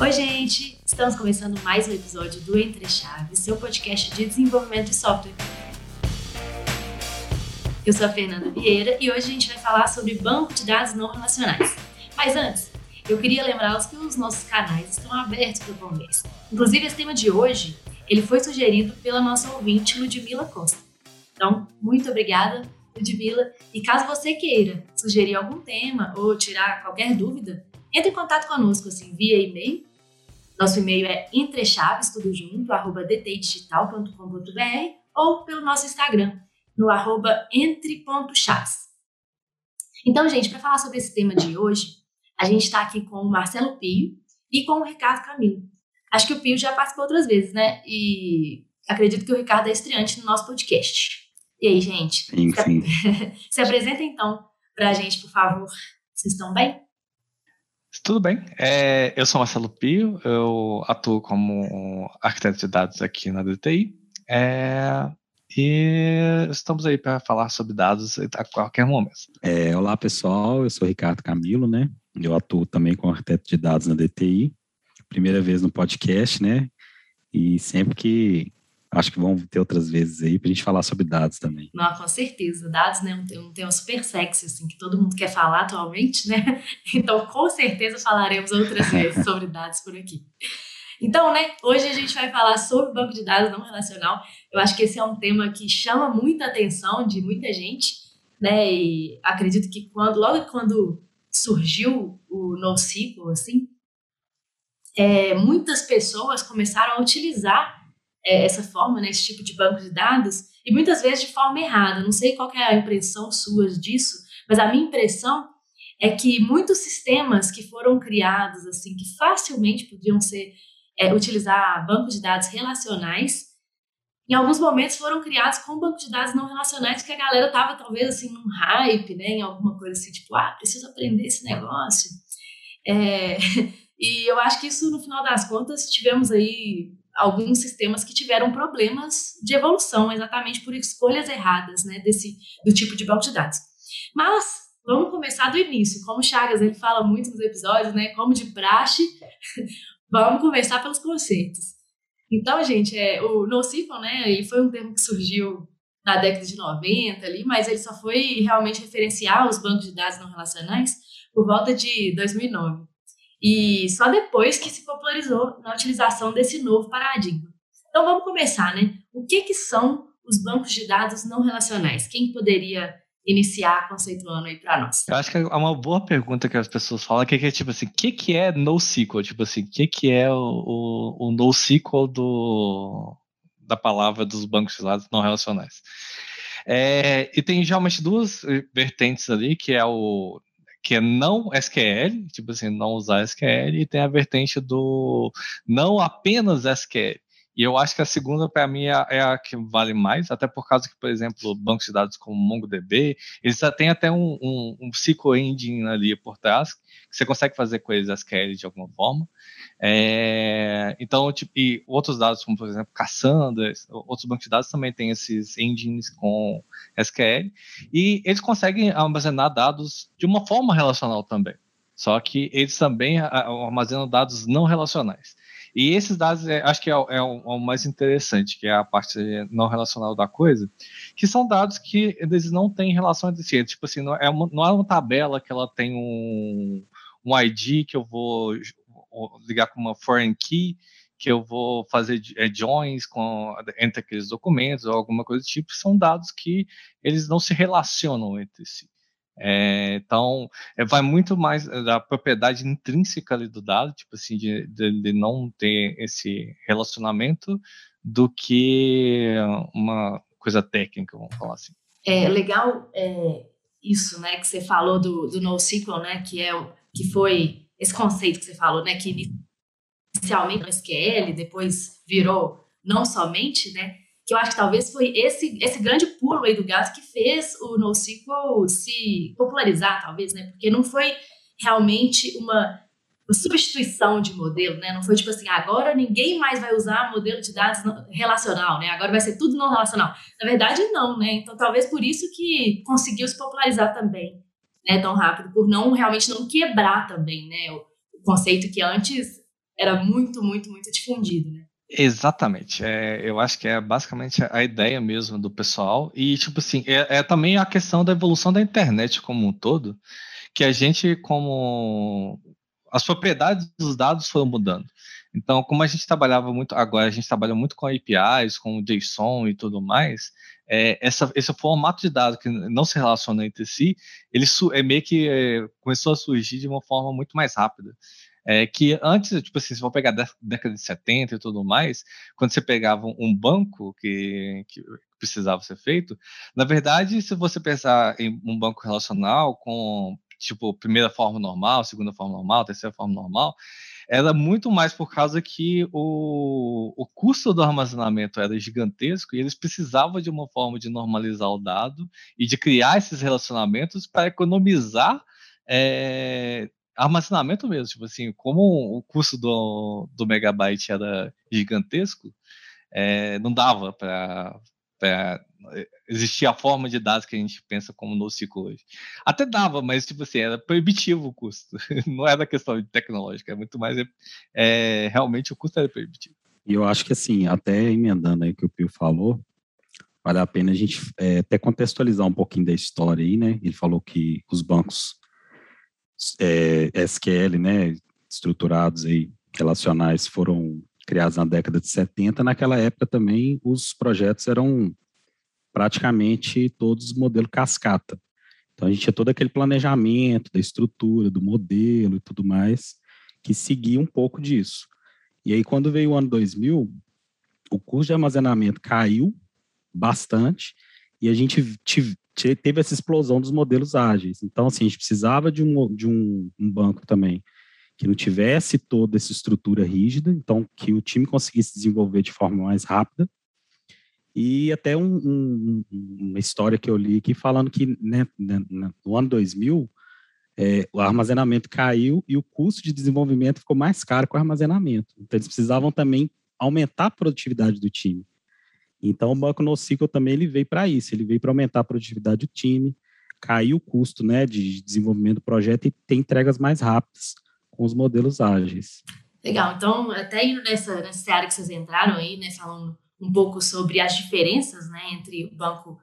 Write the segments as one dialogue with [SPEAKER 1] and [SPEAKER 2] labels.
[SPEAKER 1] Oi, gente! Estamos começando mais um episódio do Entre Chaves, seu podcast de desenvolvimento de software. Eu sou a Fernanda Vieira e hoje a gente vai falar sobre banco de dados não relacionais. Mas antes, eu queria lembrá-los que os nossos canais estão abertos para o conversa. Inclusive, esse tema de hoje, ele foi sugerido pela nossa ouvinte Ludmila Costa. Então, muito obrigada, Ludmila. E caso você queira sugerir algum tema ou tirar qualquer dúvida, entre em contato conosco assim, via e-mail nosso e-mail é entrechaves, tudo junto, arroba dtdigital.com.br ou pelo nosso Instagram, no arroba entre.chaves. Então, gente, para falar sobre esse tema de hoje, a gente está aqui com o Marcelo Pio e com o Ricardo Camilo. Acho que o Pio já participou outras vezes, né? E acredito que o Ricardo é estreante no nosso podcast. E aí, gente?
[SPEAKER 2] Enfim.
[SPEAKER 1] Se, se apresenta então para a gente, por favor. Vocês estão bem?
[SPEAKER 2] Tudo bem. É, eu sou Marcelo Pio, eu atuo como arquiteto de dados aqui na DTI. É, e estamos aí para falar sobre dados a qualquer momento.
[SPEAKER 3] É, olá, pessoal. Eu sou Ricardo Camilo, né? Eu atuo também como arquiteto de dados na DTI. Primeira vez no podcast, né? E sempre que Acho que vão ter outras vezes aí pra gente falar sobre dados também.
[SPEAKER 1] Não, com certeza. Dados né, um tema super sexy, assim, que todo mundo quer falar atualmente, né? Então, com certeza falaremos outras vezes sobre dados por aqui. Então, né, hoje a gente vai falar sobre banco de dados não relacional. Eu acho que esse é um tema que chama muita atenção de muita gente, né? E acredito que quando, logo quando surgiu o NoSQL, assim, é, muitas pessoas começaram a utilizar é, essa forma, né, esse tipo de banco de dados, e muitas vezes de forma errada. Não sei qual é a impressão sua disso, mas a minha impressão é que muitos sistemas que foram criados, assim, que facilmente podiam ser é, utilizar banco de dados relacionais, em alguns momentos foram criados com banco de dados não relacionais que a galera estava talvez assim num hype, né, em alguma coisa assim, tipo, ah, preciso aprender esse negócio. É, e eu acho que isso, no final das contas, tivemos aí alguns sistemas que tiveram problemas de evolução, exatamente por escolhas erradas, né, desse do tipo de banco de dados. Mas vamos começar do início. Como o Chagas ele fala muito nos episódios, né, como de praxe, vamos começar pelos conceitos. Então, gente, é, o NoSQL, né, ele foi um termo que surgiu na década de 90 ali, mas ele só foi realmente referenciar os bancos de dados não relacionais por volta de 2009. E só depois que se popularizou na utilização desse novo paradigma. Então vamos começar, né? O que, que são os bancos de dados não relacionais? Quem poderia iniciar conceituando aí para nós?
[SPEAKER 2] Eu acho que é uma boa pergunta que as pessoas falam, que é tipo assim, o que, que é NoSQL? Tipo assim, o que, que é o, o, o NoSQL do, da palavra dos bancos de dados não relacionais? É, e tem geralmente duas vertentes ali, que é o que é não SQL, tipo assim, não usar SQL, e tem a vertente do não apenas SQL. E eu acho que a segunda, para mim, é, é a que vale mais, até por causa que, por exemplo, bancos de dados como MongoDB, eles já têm até um, um, um SQL engine ali por trás, que você consegue fazer coisas SQL de alguma forma. É, então, tipo, e outros dados, como por exemplo Cassandra, outros bancos de dados também têm esses engines com SQL, e eles conseguem armazenar dados de uma forma relacional também. Só que eles também armazenam dados não relacionais. E esses dados, é, acho que é, é, o, é, o, mais interessante, que é a parte não relacional da coisa, que são dados que eles não têm relação entre si. Tipo assim, não é uma, não é uma tabela que ela tem um, um ID que eu vou ligar com uma foreign key, que eu vou fazer é, joins com, entre aqueles documentos ou alguma coisa do tipo, são dados que eles não se relacionam entre si. É, então, é, vai muito mais da propriedade intrínseca ali do dado, tipo assim, de, de, de, não ter esse relacionamento, do que uma coisa técnica, vamos falar assim.
[SPEAKER 1] É legal é, isso, né, que você falou do, do NoSQL, né, que é que foi esse conceito que você falou, né, que inicialmente no SQL, depois virou não somente, né, que eu acho que talvez foi esse, esse grande pulo aí do gato que fez o NoSQL se popularizar, talvez, né? Porque não foi realmente uma, uma substituição de modelo, né? Não foi tipo assim, agora ninguém mais vai usar modelo de dados relacional, né? Agora vai ser tudo não relacional. Na verdade, não, né? Então, talvez por isso que conseguiu se popularizar também, né? Tão rápido, por não realmente não quebrar também, né? O, o conceito que antes era muito, muito, muito difundido, né?
[SPEAKER 2] Exatamente. É, eu acho que é basicamente a ideia mesmo do pessoal. E, tipo assim, é, é, também a questão da evolução da internet como um todo, que a gente, como. As propriedades dos dados foram mudando. Então, como a gente trabalhava muito, agora a gente trabalha muito com APIs, com JSON e tudo mais, é, essa, esse formato de dados que não se relaciona entre si, ele é meio que é, começou a surgir de uma forma muito mais rápida. É, que antes, tipo assim, se for pegar a década de 70 e tudo mais, quando você pegava um banco que, que precisava ser feito, na verdade, se você pensar em um banco relacional com, tipo, primeira forma normal, segunda forma normal, terceira forma normal, era muito mais por causa que o, o custo do armazenamento era gigantesco e eles precisavam de uma forma de normalizar o dado e de criar esses relacionamentos para economizar é, armazenamento mesmo. Tipo assim, como o custo do, do megabyte era gigantesco, é, não dava para existir a forma de dados que a gente pensa como NoSQL hoje. Até dava, mas tipo assim, era proibitivo o custo. Não era questão tecnológica, é muito mais é, realmente o custo era proibitivo.
[SPEAKER 3] E eu acho que assim, até emendando aí o que o Pio falou, vale a pena a gente é, até contextualizar um pouquinho da história aí, né? Ele falou que os bancos é, SQL, né, estruturados aí, relacionais, foram criados na década de 70. Naquela época também os projetos eram praticamente todos modelo cascata. Então a gente tinha todo aquele planejamento da estrutura, do modelo e tudo mais, que seguia um pouco disso. E aí quando veio o ano 2000, o custo de armazenamento caiu bastante e a gente teve essa explosão dos modelos ágeis. Então, assim, a gente precisava de um, de um, um banco também que não tivesse toda essa estrutura rígida, então que o time conseguisse desenvolver de forma mais rápida e até um, um, uma história que eu li aqui falando que né, né no ano 2000 é, o armazenamento caiu e o custo de desenvolvimento ficou mais caro com o armazenamento. Então eles precisavam também aumentar a produtividade do time. Então o banco NoSQL também ele veio para isso, ele veio para aumentar a produtividade do time, cair o custo né, de desenvolvimento do projeto e ter entregas mais rápidas com os modelos ágeis.
[SPEAKER 1] Legal, então até indo nessa, nessa área que vocês entraram aí, né, falando um pouco sobre as diferenças né, entre o banco,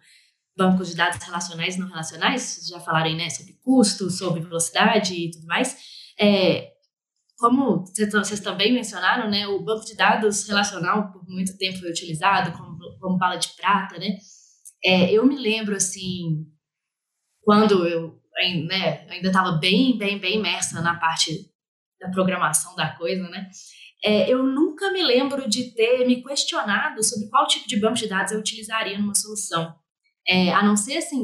[SPEAKER 1] bancos de dados relacionais e não relacionais, vocês já falaram aí, né, sobre custo, sobre velocidade e tudo mais. É, como vocês também mencionaram, né, o banco de dados relacional por muito tempo foi utilizado como, como bala de prata, né? É, eu me lembro, assim, quando eu né, ainda estava bem, bem, bem imersa na parte da programação da coisa, né? é, eu nunca me lembro de ter me questionado sobre qual tipo de banco de dados eu utilizaria numa solução. É, a não ser, assim,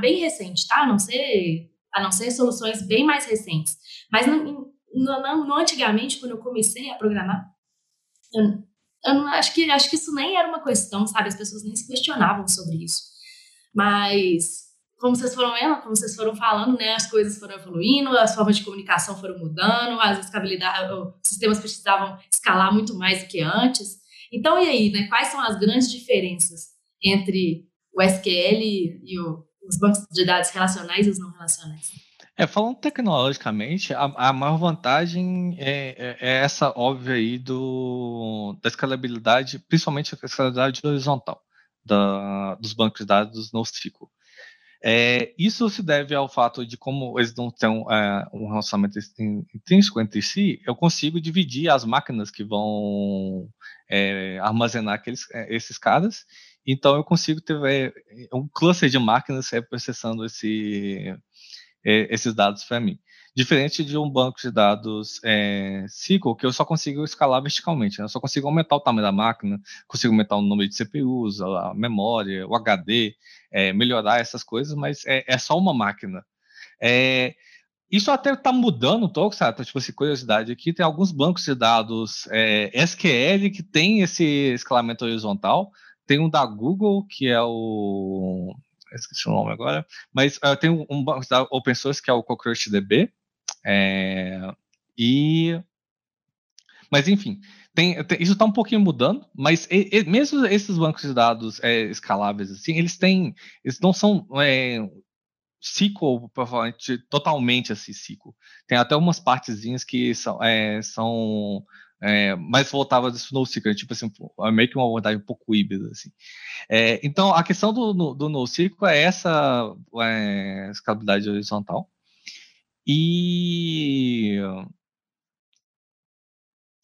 [SPEAKER 1] bem recente, tá? A não ser, a não ser soluções bem mais recentes. Mas no, no, no antigamente, quando eu comecei a programar, eu, eu não, acho, que, acho que isso nem era uma questão, sabe? As pessoas nem se questionavam sobre isso. Mas como vocês foram como vocês foram falando, né, as coisas foram evoluindo, as formas de comunicação foram mudando, as os sistemas precisavam escalar muito mais do que antes. Então, e aí, né, quais são as grandes diferenças entre o SQL e o, os bancos de dados relacionais e os não relacionais?
[SPEAKER 2] É, falando tecnologicamente, a, a maior vantagem é, é, é, essa óbvia aí do, da escalabilidade, principalmente a escalabilidade horizontal da, dos bancos de dados no NoSQL. É, isso se deve ao fato de como eles não têm é, um relacionamento intrínseco entre si, eu consigo dividir as máquinas que vão é, armazenar aqueles, é, esses caras, então eu consigo ter é, um cluster de máquinas processando esse, é, esses dados para mim. Diferente de um banco de dados é, SQL, que eu só consigo escalar verticalmente. Né? Eu só consigo aumentar o tamanho da máquina, consigo aumentar o número de CPUs, a memória, o HD, é, melhorar essas coisas, mas é, é só uma máquina. É, isso até está mudando um pouco, sabe? Tipo assim, curiosidade aqui, tem alguns bancos de dados é, SQL que tem esse escalamento horizontal. Tem um da Google, que é o esqueci o nome agora, mas uh, tem um, um da open source que é o CockroachDB, é, e. Mas, enfim, tem, tem, isso está um pouquinho mudando, mas e, e, mesmo esses bancos de dados é, escaláveis, assim, eles têm. Eles não são. É, SQL, provavelmente, totalmente assim, SQL. Tem até umas partezinhas que são, é, são é, mas voltava do NoSQL, tipo assim, é meio que uma abordagem um pouco híbrida, assim. É, então, a questão do, do NoSQL é essa é, escalabilidade horizontal. E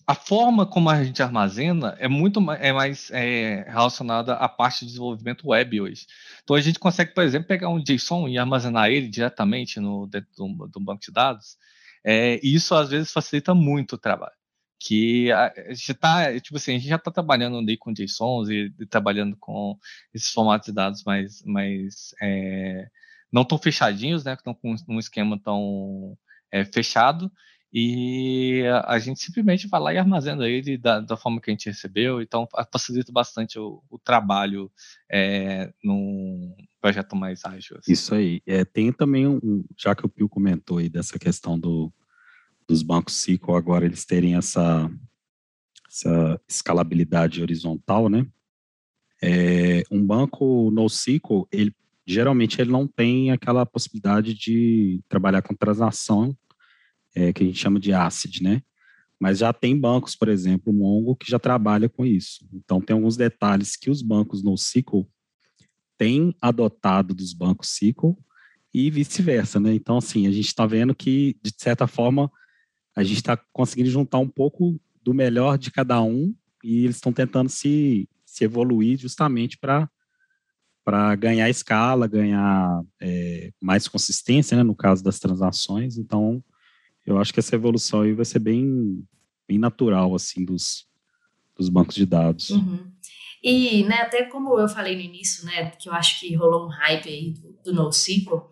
[SPEAKER 2] a forma como a gente armazena é muito é mais é, relacionada à parte de desenvolvimento web hoje. Então a gente consegue, por exemplo, pegar um JSON e armazenar ele diretamente no dentro do, do banco de dados. É, e isso às vezes facilita muito o trabalho. Que a, a gente tá, tipo assim, a gente já está trabalhando ali com JSONs e, e, trabalhando com esses formatos de dados mais, mais é, não tão fechadinhos, né? Estão com um esquema tão é, fechado e a gente simplesmente vai lá e armazena ele da, da forma que a gente recebeu, então facilita bastante o, o trabalho é, num projeto mais ágil.
[SPEAKER 3] Assim. Isso aí. É, tem também um, já que o Pio comentou aí dessa questão do, dos bancos SQL agora eles terem essa, essa escalabilidade horizontal, né? É, um banco NoSQL, ele geralmente ele não tem aquela possibilidade de trabalhar com transação é, que a gente chama de ACID, né? Mas já tem bancos, por exemplo, o Mongo, que já trabalha com isso. Então, tem alguns detalhes que os bancos NoSQL têm adotado dos bancos SQL e vice-versa, né? Então, assim, a gente está vendo que, de certa forma, a gente está conseguindo juntar um pouco do melhor de cada um e eles estão tentando se, se evoluir justamente para para ganhar escala, ganhar é, mais consistência, né, no caso das transações. Então, eu acho que essa evolução aí vai ser bem, bem natural, assim, dos, dos bancos de dados.
[SPEAKER 1] Uhum. E, né, até como eu falei no início, né, que eu acho que rolou um hype aí do, do NoSQL,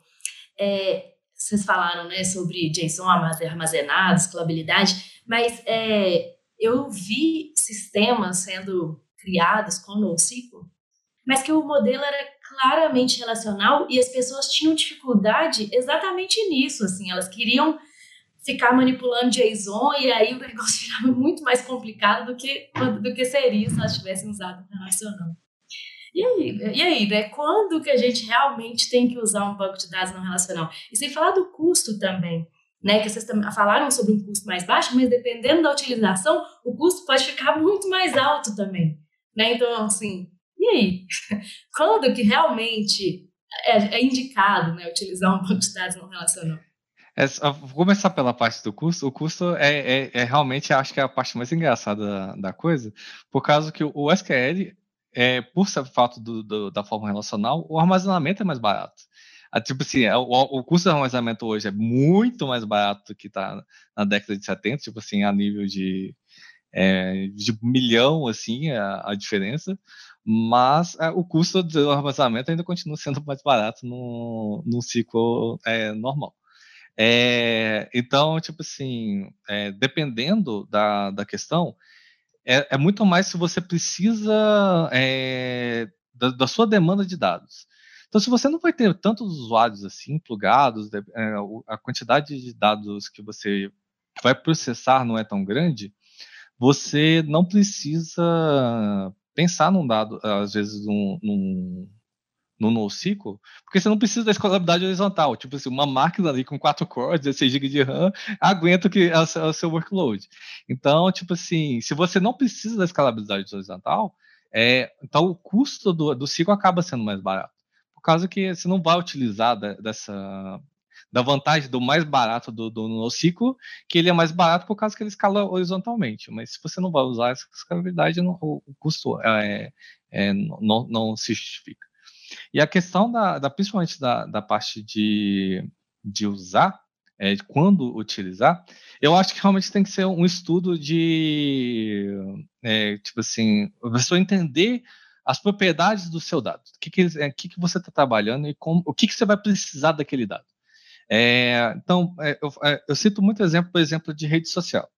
[SPEAKER 1] é, vocês falaram, né, sobre JSON armazenado, escalabilidade, mas é, eu vi sistemas sendo criados com NoSQL, mas que o modelo era claramente relacional e as pessoas tinham dificuldade exatamente nisso, assim, elas queriam ficar manipulando JSON e aí o negócio virava muito mais complicado do que, do que seria se nós tivéssemos usado relacional. E aí, e aí, né? Quando que a gente realmente tem que usar um banco de dados não relacional? E sem falar do custo também, né? Que vocês falaram sobre um custo mais baixo, mas dependendo da utilização, o custo pode ficar muito mais alto também, né? Então, assim, e aí? Quando que realmente é, é indicado, né, utilizar um banco de dados não relacional?
[SPEAKER 2] É, vou começar pela parte do custo. O custo é, é, é, realmente, acho que é a parte mais engraçada da, da coisa, por causa que o SQL, é, por ser fato do, do, da forma relacional, o armazenamento é mais barato. Ah, tipo assim, é, o, o, custo do armazenamento hoje é muito mais barato do que está na década de 70, tipo assim, a nível de, é, de milhão, assim, a, a diferença, mas é, o custo do armazenamento ainda continua sendo mais barato no, no ciclo é, normal. É, então, tipo assim, é, dependendo da, da questão, é, é, muito mais se você precisa é, da, da, sua demanda de dados. Então, se você não vai ter tantos usuários assim, plugados, é, a quantidade de dados que você vai processar não é tão grande, você não precisa pensar num dado, às vezes, num, num no NoSQL, porque você não precisa da escalabilidade horizontal. Tipo assim, uma máquina ali com 4 cores, 16 GB de RAM, aguenta o que é o, seu workload. Então, tipo assim, se você não precisa da escalabilidade horizontal, é, então o custo do, do ciclo acaba sendo mais barato. Por causa que você não vai utilizar da, dessa da vantagem do mais barato do, do NoSQL, que ele é mais barato por causa que ele escala horizontalmente. Mas se você não vai usar essa escalabilidade, não, o, o, custo é, é, não, não se justifica. E a questão da, da principalmente da, da parte de, de usar, é, de quando utilizar, eu acho que realmente tem que ser um estudo de, é, tipo assim, a pessoa entender as propriedades do seu dado, o que, que, é, que, que você está trabalhando e como, o que, que você vai precisar daquele dado. É, então, é, eu, é, eu, cito muito exemplo, por exemplo, de rede social.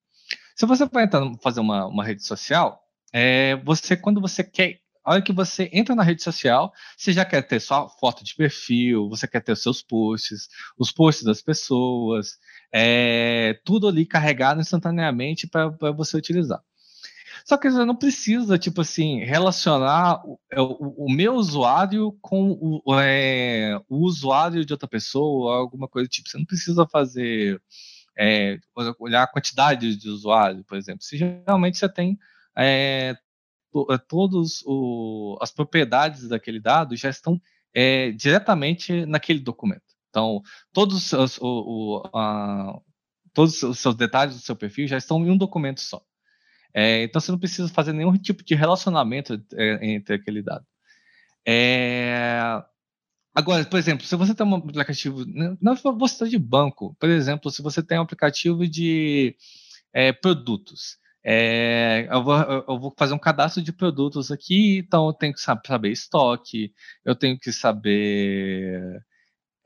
[SPEAKER 2] Se você vai entrar, fazer uma, uma rede social, é, você quando você quer a hora que você entra na rede social, você já quer ter sua foto de perfil, você quer ter os seus posts, os posts das pessoas, é, tudo ali carregado instantaneamente para você utilizar. Só que você não precisa, tipo assim, relacionar o, é, o, o meu usuário com o, é, o, usuário de outra pessoa, alguma coisa do tipo. Você não precisa fazer é, olhar a quantidade de usuários, por exemplo. Se realmente você tem é, to, é, todas as propriedades daquele dado já estão é, diretamente naquele documento. Então, todos os, o, o, a, todos os seus detalhes do seu perfil já estão em um documento só. É, então, você não precisa fazer nenhum tipo de relacionamento entre aquele dado. É, agora, por exemplo, se você tem um aplicativo, não você de banco, por exemplo, se você tem um aplicativo de é, produtos, é, eu, vou, eu, vou, fazer um cadastro de produtos aqui, então eu tenho que saber estoque, eu tenho que saber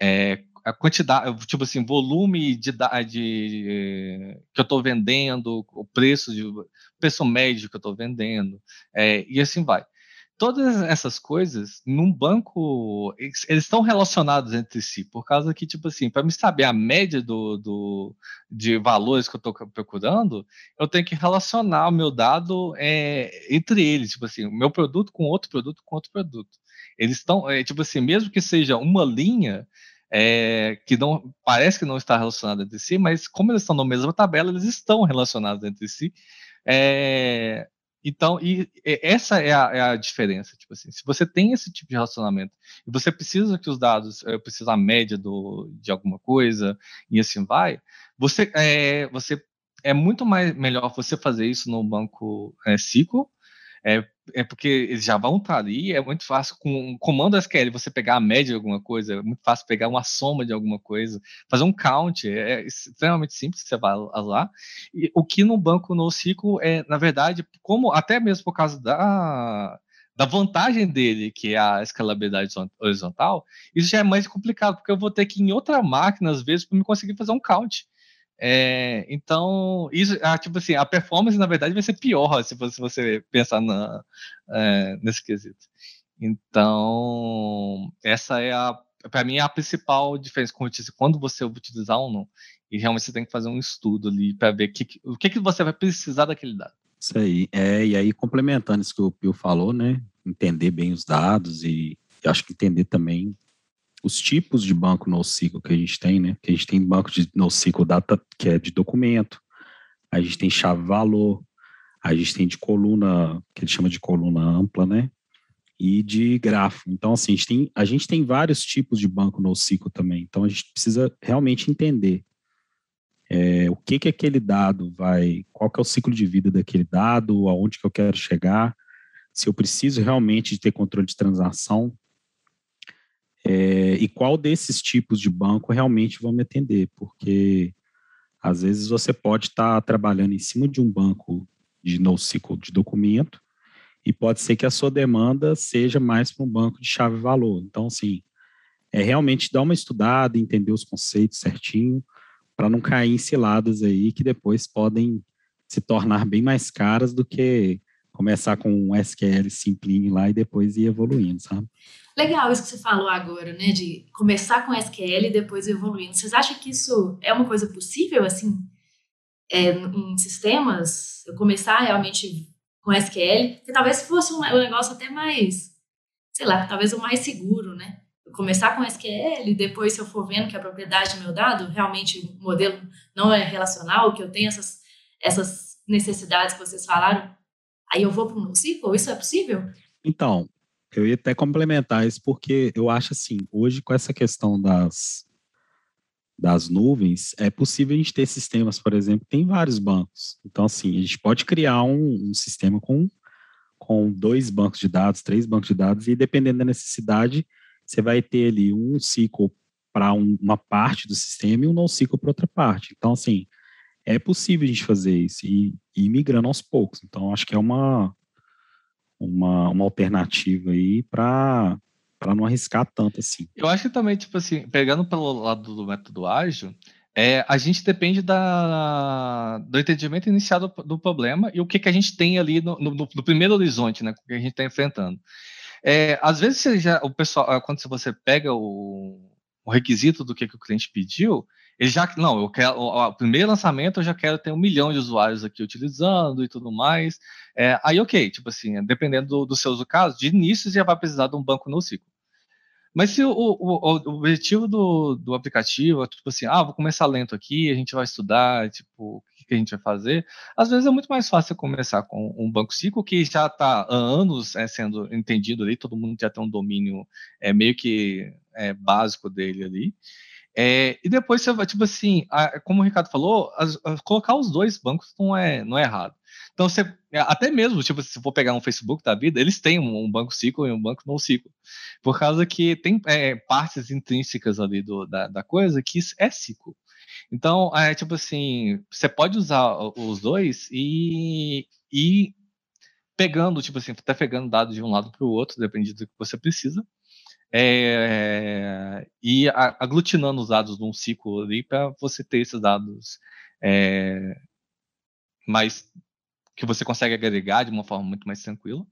[SPEAKER 2] é, a quantidade, tipo assim, volume de, de que eu estou vendendo, o preço de preço médio que eu estou vendendo, é, e assim vai todas essas coisas, num banco, eles, estão relacionados entre si, por causa que, tipo assim, para me saber a média do, do, de valores que eu estou procurando, eu tenho que relacionar o meu dado é, entre eles, tipo assim, o meu produto com outro produto com outro produto. Eles estão, é, tipo assim, mesmo que seja uma linha, é, que não parece que não está relacionada entre si, mas como eles estão na mesma tabela, eles estão relacionados entre si. É, então, e, essa é a, é a, diferença. Tipo assim, se você tem esse tipo de relacionamento e você precisa que os dados, eu preciso a média do, de alguma coisa e assim vai, você é, você é muito mais melhor você fazer isso no banco é, SQL é, é porque eles já vão estar ali, é muito fácil com um comando SQL você pegar a média de alguma coisa, é muito fácil pegar uma soma de alguma coisa, fazer um count, é, é extremamente simples, você vai lá. E o que no banco NoSQL é, na verdade, como até mesmo por causa da da vantagem dele, que é a escalabilidade horizontal, isso já é mais complicado, porque eu vou ter que ir em outra máquina, às vezes, para me conseguir fazer um count. É, então, isso, ah, tipo assim, a performance, na verdade, vai ser pior se você, se você pensar na, é, nesse quesito. Então, essa é a, para mim, é a principal diferença, eu disse, quando você utilizar ou não. E realmente você tem que fazer um estudo ali para ver que, o que, que você vai precisar daquele dado.
[SPEAKER 3] Isso aí. É, e aí, complementando isso que o Pio falou, né? Entender bem os dados e, e acho que entender também os tipos de banco NoSQL que a gente tem, né? Que a gente tem banco de NoSQL Data, que é de documento, a gente tem chave-valor, a gente tem de coluna, que ele chama de coluna ampla, né? E de grafo. Então, assim, a gente tem, a gente tem vários tipos de banco NoSQL também. Então, a gente precisa realmente entender é, o que que aquele dado vai, qual que é o ciclo de vida daquele dado, aonde que eu quero chegar, se eu preciso realmente de ter controle de transação, é, e qual desses tipos de banco realmente vão me atender, porque às vezes você pode estar tá trabalhando em cima de um banco de NoSQL de documento e pode ser que a sua demanda seja mais para um banco de chave-valor. Então, assim, é realmente dar uma estudada, entender os conceitos certinho, para não cair em ciladas aí que depois podem se tornar bem mais caras do que começar com um SQL simplinho lá e depois ir evoluindo, sabe?
[SPEAKER 1] Legal isso que você falou agora, né? De começar com SQL e depois evoluindo. Vocês acham que isso é uma coisa possível, assim, é, em sistemas? Eu começar realmente com SQL? Que talvez fosse um, um negócio até mais, sei lá, talvez o mais seguro, né? Eu começar com SQL, depois, se eu for vendo que a propriedade do meu dado, realmente o modelo não é relacional, que eu tenho essas, essas necessidades que vocês falaram, aí eu vou para um NoSQL? Isso é possível?
[SPEAKER 3] Então, eu ia até complementar isso porque eu acho assim, hoje com essa questão das, das nuvens, é possível a gente ter sistemas, por exemplo, tem vários bancos. Então, assim, a gente pode criar um, um sistema com, com dois bancos de dados, três bancos de dados, e dependendo da necessidade, você vai ter ali um ciclo para um, uma parte do sistema e um NoSQL para outra parte. Então, assim, é possível a gente fazer isso e, e ir migrando aos poucos. Então, acho que é uma, uma, uma alternativa aí para para não arriscar tanto assim.
[SPEAKER 2] Eu acho que também, tipo assim, pegando pelo lado do método ágil, é, a gente depende da, do entendimento inicial do, do, problema e o que, que a gente tem ali no, no, no primeiro horizonte, né, que a gente está enfrentando. É, às vezes, já, o pessoal, quando você pega o, o requisito do que, que o cliente pediu, ele já, não, eu quero, o, o, primeiro lançamento eu já quero ter um milhão de usuários aqui utilizando e tudo mais. É, aí, ok, tipo assim, dependendo do, do seu caso, de início você já vai precisar de um banco NoSQL. Mas se o, o, o objetivo do, do aplicativo é tipo assim, ah, vou começar lento aqui, a gente vai estudar, tipo, o que, que a gente vai fazer, às vezes é muito mais fácil começar com um banco ciclo que já está há anos é, sendo entendido ali, todo mundo já tem um domínio é, meio que é, básico dele ali. É, e depois você vai, tipo assim, a, como o Ricardo falou, a, colocar os dois bancos não é, não é errado. Então, você, é, até mesmo, tipo, se for pegar um Facebook da vida, eles têm um, um banco ciclo e um banco não ciclo. Por causa que tem é, partes intrínsecas ali do, da, da coisa que é ciclo. Então, é tipo assim, você pode usar os dois e, e pegando, tipo assim, até pegando dados de um lado para o outro, dependendo do que você precisa é, e aglutinando os dados num ciclo ali para você ter esses dados é, mais que você consegue agregar de uma forma muito mais tranquila.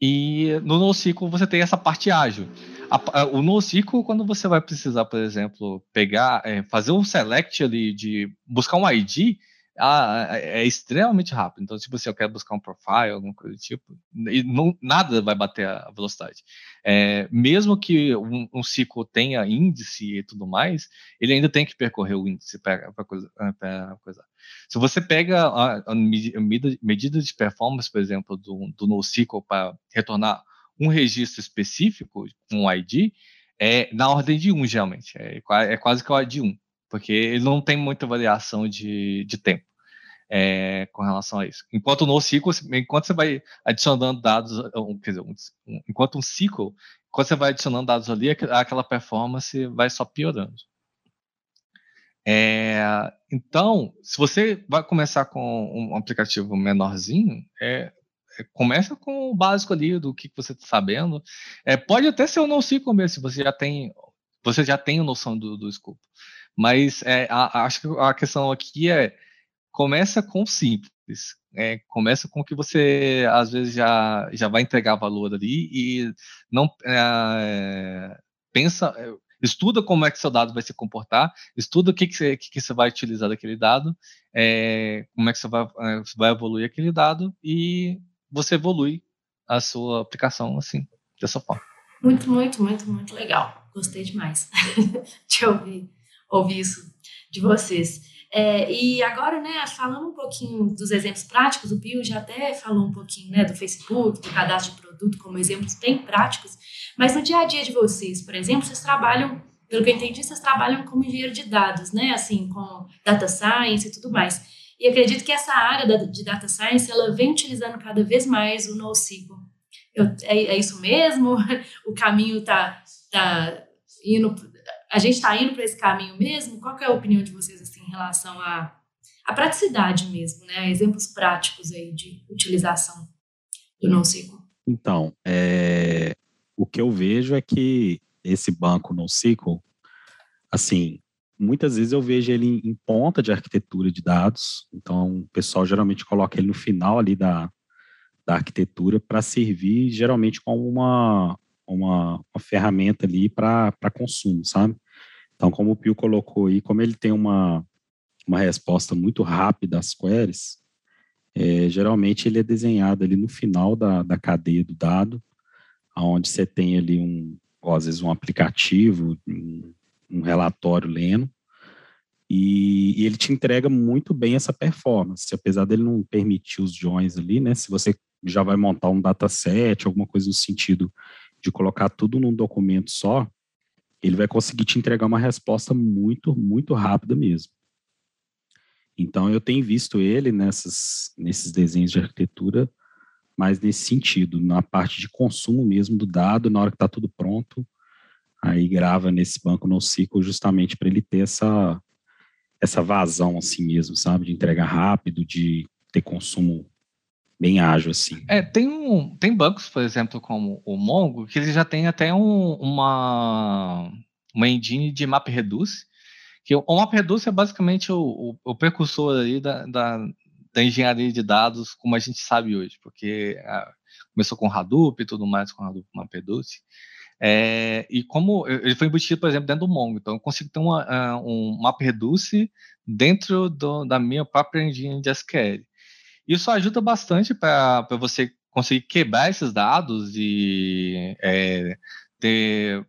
[SPEAKER 2] E no NoSQL você tem essa parte ágil. A, a, o NoSQL, quando você vai precisar, por exemplo, pegar, é, fazer um select ali de buscar um ID, ah, é extremamente rápido. Então, tipo, se eu quero buscar um profile, alguma coisa do tipo, e não, nada vai bater a velocidade. É, mesmo que um, um, ciclo tenha índice e tudo mais, ele ainda tem que percorrer o índice para coisa, coisa. Se você pega a, a medida, medida, de performance, por exemplo, do, do NoSQL para retornar um registro específico, um ID, é na ordem de 1, geralmente. É, é quase que o ID 1 porque ele não tem muita variação de, de tempo é, com relação a isso. Enquanto no ciclo, enquanto você vai adicionando dados, quer dizer, um, enquanto um ciclo, quando você vai adicionando dados ali, aquela performance vai só piorando. É, então, se você vai começar com um aplicativo menorzinho, é, é começa com o básico ali do que você está sabendo. É, pode até ser um NoSQL mesmo, se você já tem, você já tem noção do, do escopo. Mas é, a, acho que a questão aqui é começa com simples. É, começa com que você às vezes já, já vai entregar valor ali e não é, pensa, é, estuda como é que seu dado vai se comportar, estuda o que, que, você, que, você vai utilizar daquele dado, é, como é que você vai, é, vai evoluir aquele dado e você evolui a sua aplicação assim, dessa forma.
[SPEAKER 1] Muito, muito, muito, muito legal. Gostei demais de ouvir, ouvir isso de vocês. É, e agora, né, falando um pouquinho dos exemplos práticos, o Pio já até falou um pouquinho né, do Facebook, do cadastro de produto, como exemplos bem práticos, mas no dia a dia de vocês, por exemplo, vocês trabalham, pelo que eu entendi, vocês trabalham como engenheiro de dados, né, assim, com data science e tudo mais. E acredito que essa área de data science, ela vem utilizando cada vez mais o NoSQL. Eu, é, é isso mesmo? O caminho está tá indo a gente está indo para esse caminho mesmo? Qual é a opinião de vocês assim, em relação à, à praticidade mesmo, né? Exemplos práticos aí de utilização do NoSQL.
[SPEAKER 3] Então, é, o que eu vejo é que esse banco NoSQL, assim, muitas vezes eu vejo ele em ponta de arquitetura de dados, então o pessoal geralmente coloca ele no final ali da, da arquitetura para servir geralmente como uma, uma, uma ferramenta ali para consumo, sabe? Então, como o Pio colocou aí, como ele tem uma, uma resposta muito rápida às queries, é, geralmente ele é desenhado ali no final da, da cadeia do dado, onde você tem ali um, ou às vezes um aplicativo, um, um relatório lendo, e, e, ele te entrega muito bem essa performance, apesar dele não permitir os joins ali, né? Se você já vai montar um dataset, alguma coisa no sentido de colocar tudo num documento só, ele vai conseguir te entregar uma resposta muito, muito rápida mesmo. Então, eu tenho visto ele nessas, nesses desenhos de arquitetura, mais nesse sentido, na parte de consumo mesmo do dado, na hora que está tudo pronto, aí grava nesse banco NoSQL justamente para ele ter essa, essa vazão assim mesmo, sabe? De entregar rápido, de ter consumo bem ágil, assim.
[SPEAKER 2] É, tem, um, tem bancos, por exemplo, como o Mongo, que ele já tem até um, uma, uma engine de MapReduce, que o MapReduce é basicamente o, o, o precursor aí da, da, da, engenharia de dados como a gente sabe hoje, porque a, começou com Hadoop e tudo mais, com Hadoop MapReduce. É, e como ele foi embutido, por exemplo, dentro do Mongo, então eu consigo ter uma, um MapReduce dentro do, da minha própria engine de SQL. Isso ajuda bastante para você conseguir quebrar esses dados e é, ter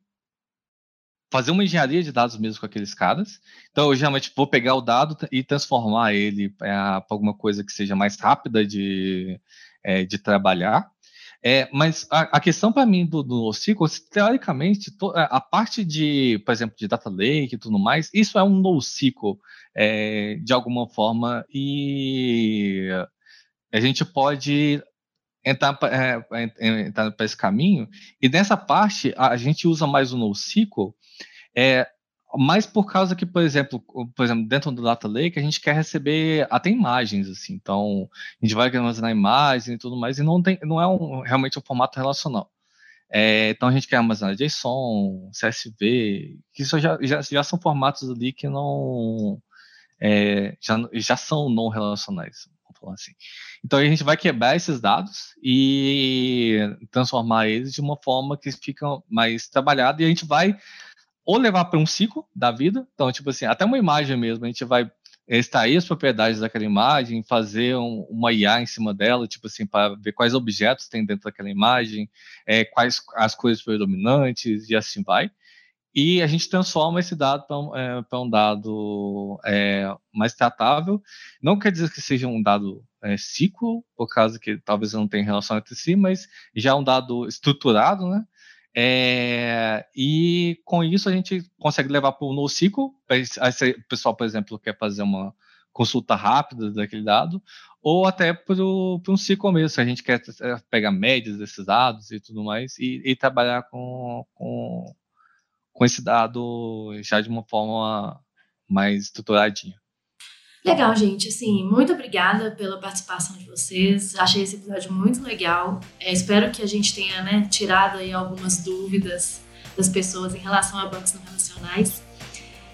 [SPEAKER 2] fazer uma engenharia de dados mesmo com aqueles caras. Então, eu geralmente vou pegar o dado e transformar ele para alguma coisa que seja mais rápida de, é, de trabalhar. É, mas a, a questão para mim do, do NoSQL, teoricamente, to, a parte de, por exemplo, de Data Lake e tudo mais, isso é um NoSQL é, de alguma forma e a gente pode entrar, é, entrar para esse caminho e nessa parte a, gente usa mais o NoSQL é, mais por causa que, por exemplo, por exemplo, dentro do Data Lake, a gente quer receber até imagens, assim. Então, a gente vai armazenar imagens e tudo mais, e não, tem, não é um, realmente um formato relacional. É, então, a gente quer armazenar JSON, CSV, que isso já, já, já são formatos ali que não... É, já, já são não relacionais, vamos falar assim. Então, a gente vai quebrar esses dados e transformar eles de uma forma que fica mais trabalhada, e a gente vai ou levar para um ciclo da vida, então, tipo assim, até uma imagem mesmo, a gente vai extrair as propriedades daquela imagem, fazer um, uma IA em cima dela, tipo assim, para ver quais objetos tem dentro daquela imagem, é, quais as coisas predominantes e assim vai. E a gente transforma esse dado para um, é, um, dado é, mais tratável. Não quer dizer que seja um dado é, ciclo, por causa que talvez não tenha relação entre si, mas já é um dado estruturado, né? É, e com isso a gente consegue levar para o NoSQL, o pessoal, por exemplo, quer fazer uma consulta rápida daquele dado, ou até para um SQL mesmo, se a gente quer é, pegar médias desses dados e tudo mais, e, e trabalhar com, com, com esse dado já de uma forma mais estruturadinha.
[SPEAKER 1] Legal, gente. Assim, muito obrigada pela participação de vocês. Achei esse episódio muito legal. É, espero que a gente tenha né, tirado aí algumas dúvidas das pessoas em relação a bancos não relacionais.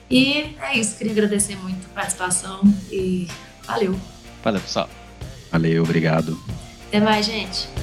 [SPEAKER 1] E é isso. Queria agradecer muito a participação e valeu.
[SPEAKER 2] Valeu, pessoal.
[SPEAKER 3] Valeu, obrigado.
[SPEAKER 1] Até mais, gente.